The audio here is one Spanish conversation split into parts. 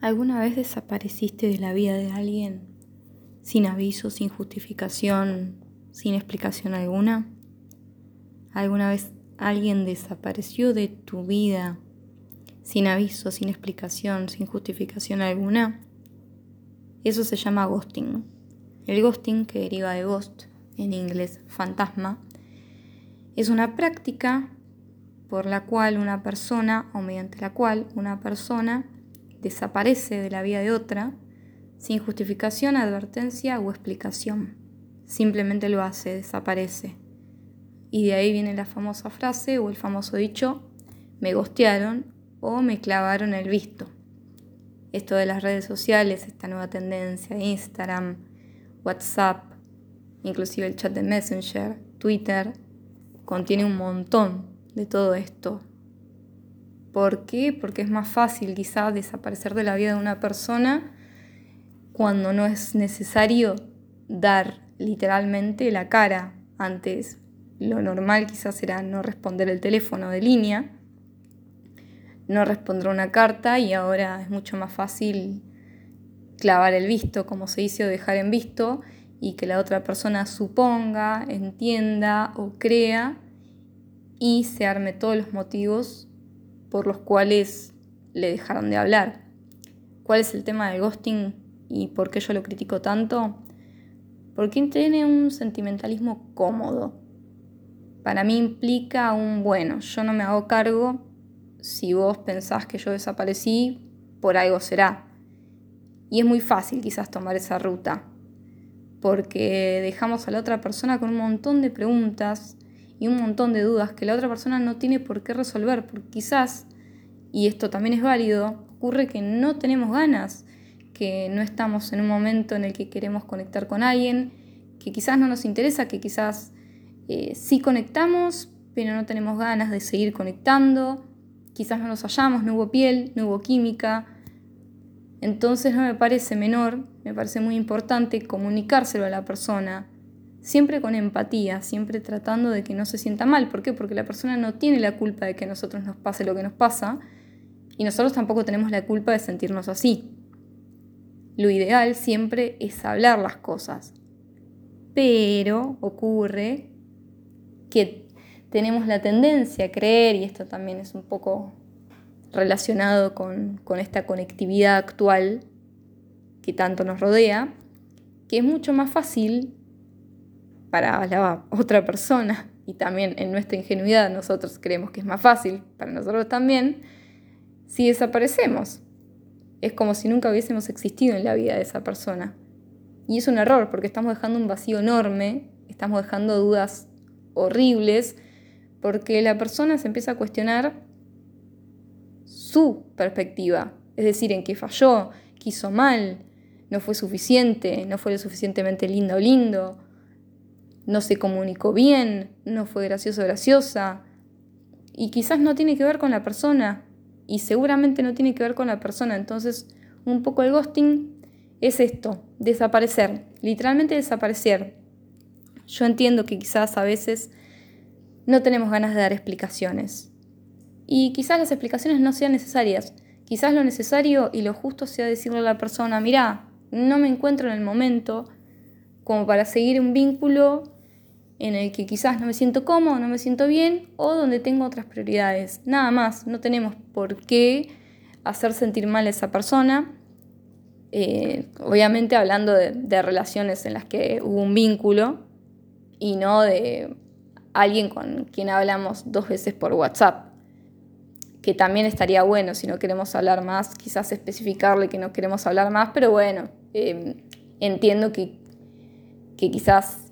¿Alguna vez desapareciste de la vida de alguien sin aviso, sin justificación, sin explicación alguna? ¿Alguna vez alguien desapareció de tu vida sin aviso, sin explicación, sin justificación alguna? Eso se llama ghosting. El ghosting, que deriva de ghost, en inglés fantasma, es una práctica por la cual una persona o mediante la cual una persona desaparece de la vida de otra sin justificación, advertencia o explicación. Simplemente lo hace, desaparece. Y de ahí viene la famosa frase o el famoso dicho, me gostearon o me clavaron el visto. Esto de las redes sociales, esta nueva tendencia, Instagram, WhatsApp, inclusive el chat de Messenger, Twitter, contiene un montón de todo esto, ¿Por qué? Porque es más fácil quizás desaparecer de la vida de una persona cuando no es necesario dar literalmente la cara. Antes lo normal quizás era no responder el teléfono de línea, no responder una carta y ahora es mucho más fácil clavar el visto, como se dice, o dejar en visto y que la otra persona suponga, entienda o crea y se arme todos los motivos por los cuales le dejaron de hablar. ¿Cuál es el tema del ghosting y por qué yo lo critico tanto? Porque tiene un sentimentalismo cómodo. Para mí implica un bueno, yo no me hago cargo, si vos pensás que yo desaparecí, por algo será. Y es muy fácil quizás tomar esa ruta, porque dejamos a la otra persona con un montón de preguntas y un montón de dudas que la otra persona no tiene por qué resolver, porque quizás, y esto también es válido, ocurre que no tenemos ganas, que no estamos en un momento en el que queremos conectar con alguien, que quizás no nos interesa, que quizás eh, sí conectamos, pero no tenemos ganas de seguir conectando, quizás no nos hallamos, no hubo piel, no hubo química. Entonces no me parece menor, me parece muy importante comunicárselo a la persona, siempre con empatía, siempre tratando de que no se sienta mal. ¿Por qué? Porque la persona no tiene la culpa de que a nosotros nos pase lo que nos pasa y nosotros tampoco tenemos la culpa de sentirnos así. Lo ideal siempre es hablar las cosas, pero ocurre que tenemos la tendencia a creer, y esto también es un poco relacionado con, con esta conectividad actual que tanto nos rodea, que es mucho más fácil para la otra persona y también en nuestra ingenuidad nosotros creemos que es más fácil para nosotros también, si desaparecemos. Es como si nunca hubiésemos existido en la vida de esa persona. Y es un error porque estamos dejando un vacío enorme, estamos dejando dudas horribles, porque la persona se empieza a cuestionar su perspectiva, es decir, en qué falló, qué hizo mal, no fue suficiente, no fue lo suficientemente lindo o lindo, no se comunicó bien, no fue gracioso graciosa. Y quizás no tiene que ver con la persona. Y seguramente no tiene que ver con la persona. Entonces, un poco el ghosting es esto, desaparecer, literalmente desaparecer. Yo entiendo que quizás a veces no tenemos ganas de dar explicaciones. Y quizás las explicaciones no sean necesarias. Quizás lo necesario y lo justo sea decirle a la persona, mira, no me encuentro en el momento como para seguir un vínculo en el que quizás no me siento cómodo, no me siento bien o donde tengo otras prioridades. Nada más, no tenemos por qué hacer sentir mal a esa persona. Eh, obviamente hablando de, relaciones en las que hubo un vínculo y no de alguien con quien hablamos dos veces por WhatsApp, que también estaría bueno si no queremos hablar más, quizás especificarle que no queremos hablar más, pero bueno, eh, entiendo que, que quizás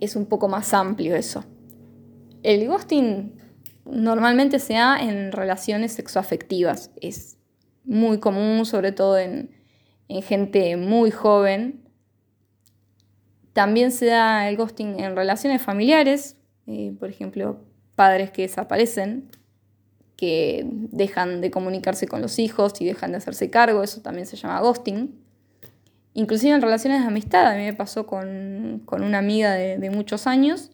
es un poco más amplio eso. El ghosting normalmente se da en relaciones sexoafectivas. Es muy común, sobre todo en, gente muy joven. También se da el ghosting en relaciones familiares, eh, por ejemplo, padres que desaparecen, que dejan de comunicarse con los hijos y dejan de hacerse cargo, eso también se llama ghosting. Inclusive en relaciones de amistad, a mí me pasó con, una amiga de, muchos años,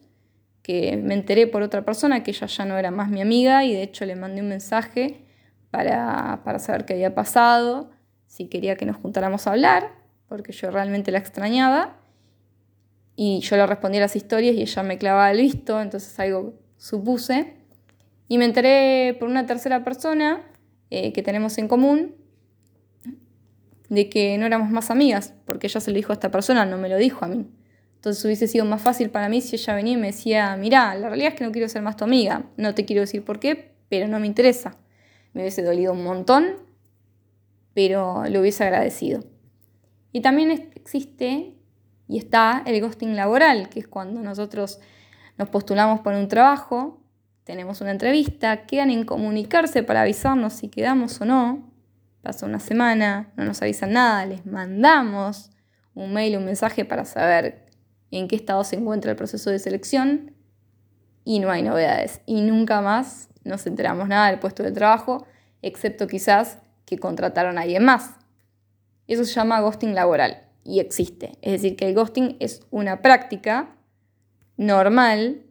que me enteré por otra persona que ella ya no era más mi amiga y de hecho le mandé un mensaje para, saber qué había pasado, si quería que nos juntáramos a hablar, porque yo realmente la extrañaba. Y yo le respondí a las historias y ella me clavaba el visto, entonces algo supuse. Y me enteré por una tercera persona eh, que tenemos en común de que no éramos más amigas, porque ella se lo dijo a esta persona, no me lo dijo a mí. Entonces hubiese sido más fácil para mí si ella venía y me decía, mira, la realidad es que no quiero ser más tu amiga, no te quiero decir por qué, pero no me interesa. Me hubiese dolido un montón, pero lo hubiese agradecido. Y también existe y está el ghosting laboral, que es cuando nosotros nos postulamos por un trabajo, tenemos una entrevista, quedan en comunicarse para avisarnos si quedamos o no. Pasa una semana, no nos avisan nada, les mandamos un mail, un mensaje para saber en qué estado se encuentra el proceso de selección y no hay novedades. Y nunca más nos enteramos nada del puesto de trabajo, excepto quizás que contrataron a alguien más. Eso se llama ghosting laboral y existe. Es decir, que el ghosting es una práctica normal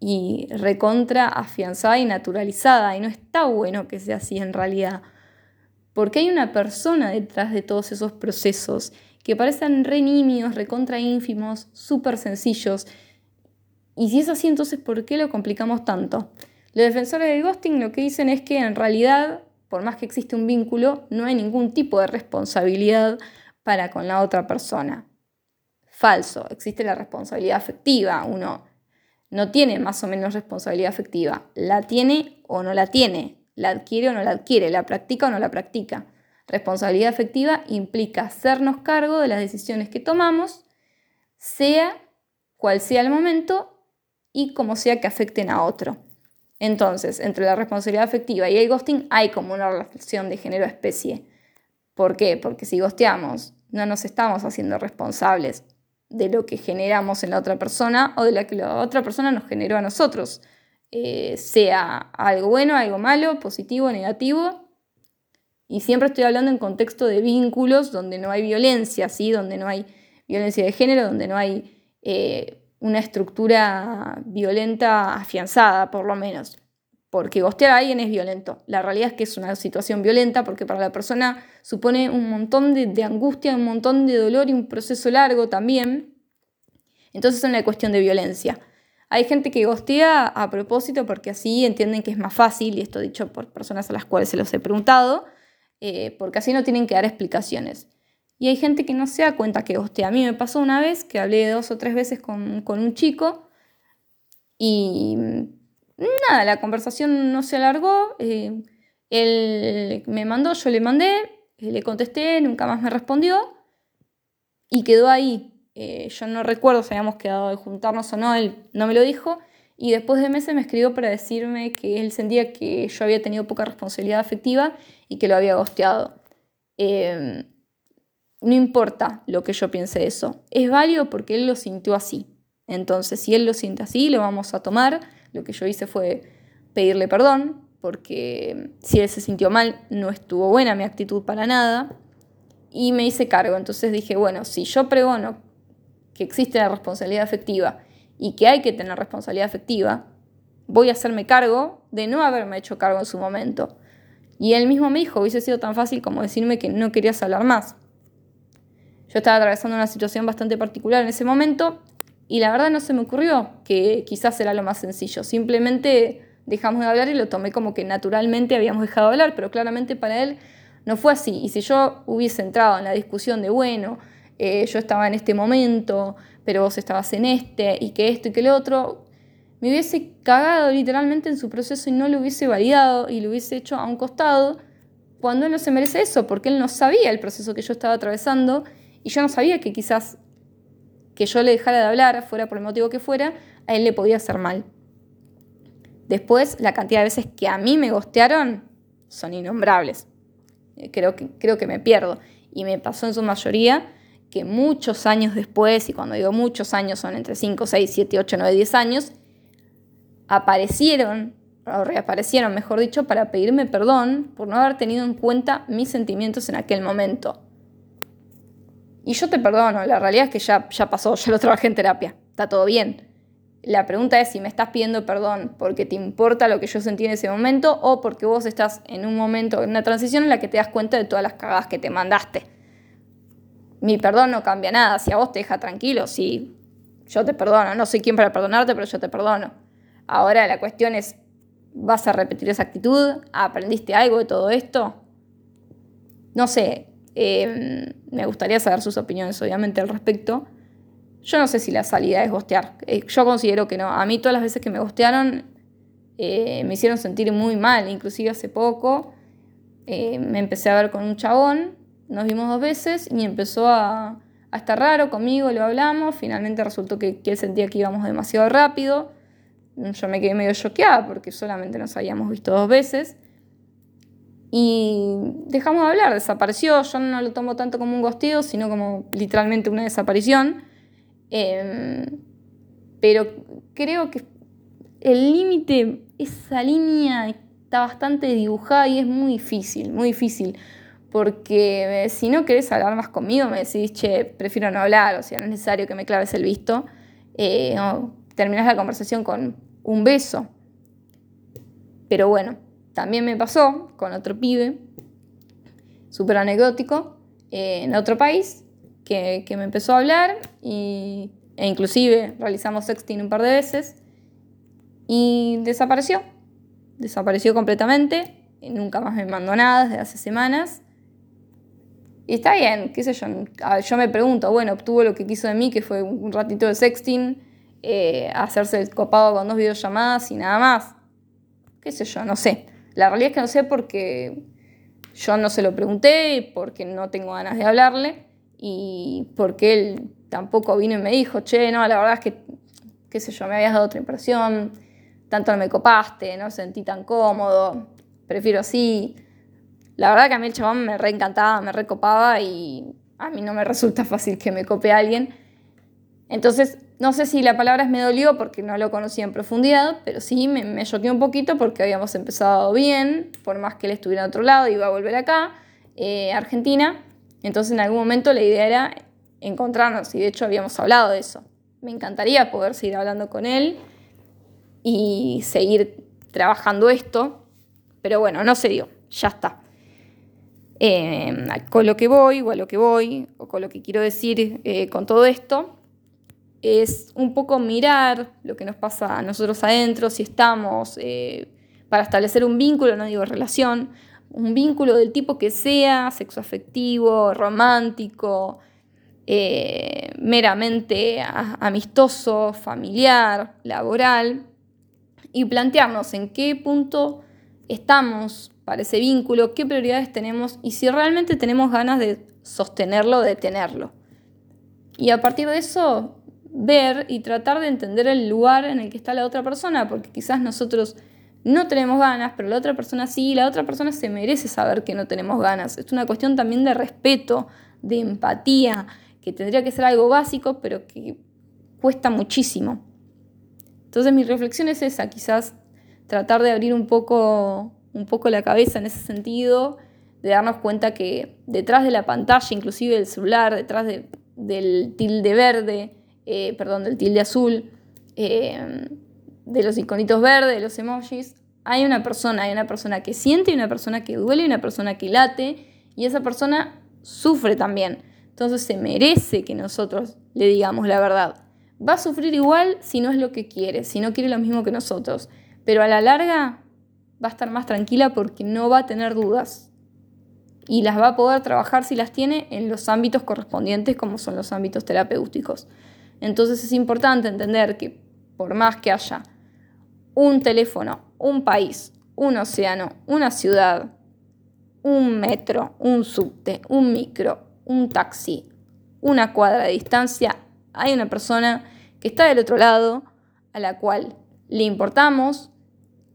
y recontra afianzada y naturalizada. Y no está bueno que sea así en realidad. Porque hay una persona detrás de todos esos procesos que parecen re nimios, recontra ínfimos, súper sencillos. Y si es así, entonces, ¿por qué lo complicamos tanto? Los defensores del ghosting lo que dicen es que en realidad, por más que existe un vínculo, no hay ningún tipo de responsabilidad para con la otra persona. Falso, existe la responsabilidad afectiva. Uno no tiene más o menos responsabilidad afectiva. La tiene o no la tiene. La adquiere o no la adquiere. La practica o no la practica. Responsabilidad afectiva implica hacernos cargo de las decisiones que tomamos, sea cual sea el momento y como sea que afecten a otro. Entonces, entre la responsabilidad afectiva y el ghosting hay como una relación de género-especie. ¿Por qué? Porque si ghosteamos, no nos estamos haciendo responsables de lo que generamos en la otra persona o de lo que la otra persona nos generó a nosotros. Eh, sea algo bueno, algo malo, positivo, negativo, y siempre estoy hablando en contexto de vínculos donde no hay violencia, ¿sí? donde no hay violencia de género, donde no hay eh, una estructura violenta afianzada, por lo menos. Porque gostear a alguien es violento. La realidad es que es una situación violenta porque para la persona supone un montón de, de angustia, un montón de dolor y un proceso largo también. Entonces es una cuestión de violencia. Hay gente que gostea a propósito porque así entienden que es más fácil, y esto dicho por personas a las cuales se los he preguntado, eh, porque así no tienen que dar explicaciones. Y hay gente que no se da cuenta que hostia, A mí me pasó una vez que hablé dos o tres veces con, un chico y nada, la conversación no se alargó. Eh, él me mandó, yo le mandé, eh, le contesté, nunca más me respondió y quedó ahí. Yo no recuerdo si habíamos quedado de juntarnos o no, él no me lo dijo. Y después de meses me escribió para decirme que él sentía que yo había tenido poca responsabilidad afectiva y que lo había gosteado. Em, no importa lo que yo piense de eso, es válido porque él lo sintió así. Entonces, si él lo siente así, lo vamos a tomar. Lo que yo hice fue pedirle perdón, porque si él se sintió mal, no estuvo buena mi actitud para nada. Y me hice cargo. Entonces dije, bueno, si yo pregono que existe la responsabilidad afectiva y que hay que tener responsabilidad afectiva, voy a hacerme cargo de no haberme hecho cargo en su momento. Y él mismo me dijo, hubiese sido tan fácil como decirme que no querías hablar más. Yo estaba atravesando una situación bastante particular en ese momento y la verdad no se me ocurrió que quizás era lo más sencillo. Simplemente dejamos de hablar y lo tomé como que naturalmente habíamos dejado de hablar, pero claramente para él no fue así. Y si yo hubiese entrado en la discusión de, bueno, eh, yo estaba en este momento, pero vos estabas en este, y que esto y que lo otro, me hubiese cagado literalmente en su proceso y no lo hubiese validado y lo hubiese hecho a un costado cuando él no se merece eso, porque él no sabía el proceso que yo estaba atravesando y yo no sabía que quizás que yo le dejara de hablar, fuera por el motivo que fuera, a él le podía hacer mal. Después, la cantidad de veces que a mí me gostearon son innombrables. Eh, creo que, creo que me pierdo. Y me pasó en su mayoría que muchos años después, y cuando digo muchos años son entre 5, 6, 7, 8, 9, 10 años, aparecieron, o reaparecieron, mejor dicho, para pedirme perdón por no haber tenido en cuenta mis sentimientos en aquel momento. Y yo te perdono, la realidad es que ya, ya pasó, ya lo trabajé en terapia, está todo bien. la pregunta es si me estás pidiendo perdón porque te importa lo que yo sentí en ese momento o porque vos estás en un momento, en una transición en la que te das cuenta de todas las cagadas que te mandaste. Mi perdón no cambia nada. Si a vos te deja tranquilo, sí, yo te perdono. No soy quien para perdonarte, pero yo te perdono. Ahora la cuestión es, ¿vas a repetir esa actitud? ¿Aprendiste algo de todo esto? No sé, em, me gustaría saber sus opiniones, obviamente, al respecto. Yo no sé si la salida es gostear. Eh, yo considero que no. A mí todas las veces que me gostearon eh, me hicieron sentir muy mal. Inclusive hace poco eh, me empecé a ver con un chabón. Nos vimos dos veces y empezó a, estar raro conmigo. Lo hablamos. Finalmente resultó que, él sentía que íbamos demasiado rápido. Yo me quedé medio choqueada porque solamente nos habíamos visto dos veces. Y dejamos de hablar, desapareció. Yo no lo tomo tanto como un gosteo, sino como literalmente una desaparición. Em, pero creo que el límite, esa línea está bastante dibujada y es muy difícil, muy difícil. Porque si no querés hablar más conmigo, me decís, che, prefiero no hablar, o sea, no es necesario que me claves el visto. Eh, terminás la conversación con un beso. Pero bueno, también me pasó con otro pibe, súper anecdótico, eh, en otro país, que, me empezó a hablar y, e inclusive realizamos sexting un par de veces y desapareció. Desapareció completamente, nunca más me mandó nada desde hace semanas. Y está bien, qué sé yo, yo me pregunto, bueno, obtuvo lo que quiso de mí, que fue un ratito de sexting, eh, hacerse el copado con dos videollamadas y nada más. Qué sé yo, no sé. La realidad es que no sé porque yo no se lo pregunté, porque no tengo ganas de hablarle y porque él tampoco vino y me dijo, che, no, la verdad es que, qué sé yo, me habías dado otra impresión, tanto no me copaste, no sentí tan cómodo, prefiero así. La verdad que a mí el chabón me reencantaba, me recopaba y a mí no me resulta fácil que me cope a alguien. Entonces, no sé si la palabra es me dolió porque no lo conocía en profundidad, pero sí me, choqueó un poquito porque habíamos empezado bien, por más que él estuviera en otro lado, iba a volver acá, eh, Argentina, entonces en algún momento la idea era encontrarnos y de hecho habíamos hablado de eso. Me encantaría poder seguir hablando con él y seguir trabajando esto, pero bueno, no se dio, ya está. Eh, con lo que voy, o a lo que voy, o con lo que quiero decir eh, con todo esto, es un poco mirar lo que nos pasa a nosotros adentro, si estamos eh, para establecer un vínculo, no digo relación, un vínculo del tipo que sea, sexoafectivo, romántico, meramente amistoso, familiar, laboral, y plantearnos en qué punto estamos para ese vínculo, qué prioridades tenemos y si realmente tenemos ganas de sostenerlo, de tenerlo. Y a partir de eso, ver y tratar de entender el lugar en el que está la otra persona, porque quizás nosotros no tenemos ganas, pero la otra persona sí, la otra persona se merece saber que no tenemos ganas. Es una cuestión también de respeto, de empatía, que tendría que ser algo básico, pero que cuesta muchísimo. Entonces mi reflexión es esa, quizás tratar de abrir un poco, un poco la cabeza en ese sentido, de darnos cuenta que detrás de la pantalla, inclusive del celular, detrás del tilde verde, eh, perdón, del tilde azul, eh, de los iconitos verdes, de los emojis, hay una persona, hay una persona que siente, una persona que duele, una persona que late, y esa persona sufre también. Entonces se merece que nosotros le digamos la verdad. Va a sufrir igual si no es lo que quiere, si no quiere lo mismo que nosotros, pero a la larga va a estar más tranquila porque no va a tener dudas y las va a poder trabajar si las tiene en los ámbitos correspondientes como son los ámbitos terapéuticos. Entonces es importante entender que por más que haya un teléfono, un país, un océano, una ciudad, un metro, un subte, un micro, un taxi, una cuadra de distancia, hay una persona que está del otro lado, a la cual le importamos,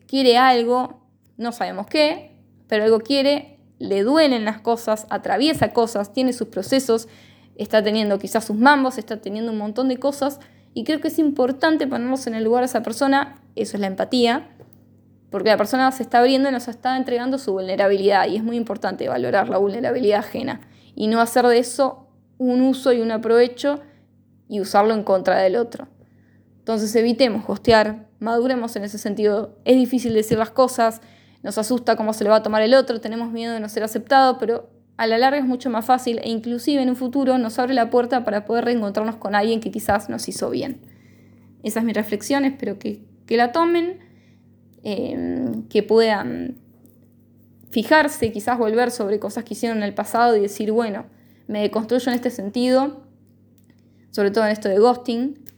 quiere algo, no sabemos qué, pero algo quiere, le duelen las cosas, atraviesa cosas, tiene sus procesos, está teniendo quizás sus mambos, está teniendo un montón de cosas y creo que es importante ponernos en el lugar de esa persona, eso es la empatía, porque la persona se está abriendo y nos está entregando su vulnerabilidad y es muy importante valorar la vulnerabilidad ajena y no hacer de eso un uso y un aprovecho y usarlo en contra del otro. Entonces evitemos gostear, maduremos en ese sentido. Es difícil decir las cosas, nos asusta cómo se le va a tomar el otro, tenemos miedo de no ser aceptado, pero a la larga es mucho más fácil e inclusive en un futuro nos abre la puerta para poder reencontrarnos con alguien que quizás nos hizo bien. Esa es mi reflexión, espero que, la tomen, em, que puedan fijarse, quizás volver sobre cosas que hicieron en el pasado y decir, bueno, me deconstruyo en este sentido, sobre todo en esto de ghosting,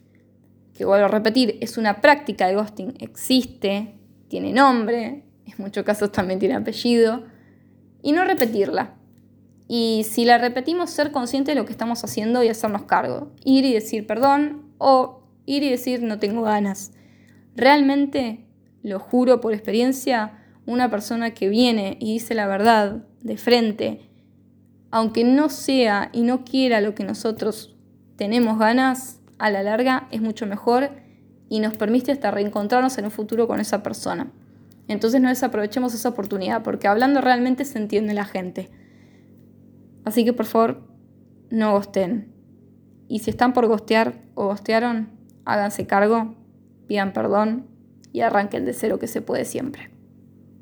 que vuelvo a repetir, es una práctica de ghosting, existe, tiene nombre, en muchos casos también tiene apellido, y no repetirla. Y si la repetimos, ser consciente de lo que estamos haciendo y hacernos cargo. Ir y decir perdón o ir y decir no tengo ganas. Realmente, lo juro por experiencia, una persona que viene y dice la verdad de frente, aunque no sea y no quiera lo que nosotros tenemos ganas, a la larga es mucho mejor y nos permite hasta reencontrarnos en un futuro con esa persona. Entonces no desaprovechemos esa oportunidad, porque hablando realmente se entiende la gente. Así que por favor, no gosten. Y si están por gostear o gostearon, háganse cargo, pidan perdón y arranquen de cero que se puede siempre.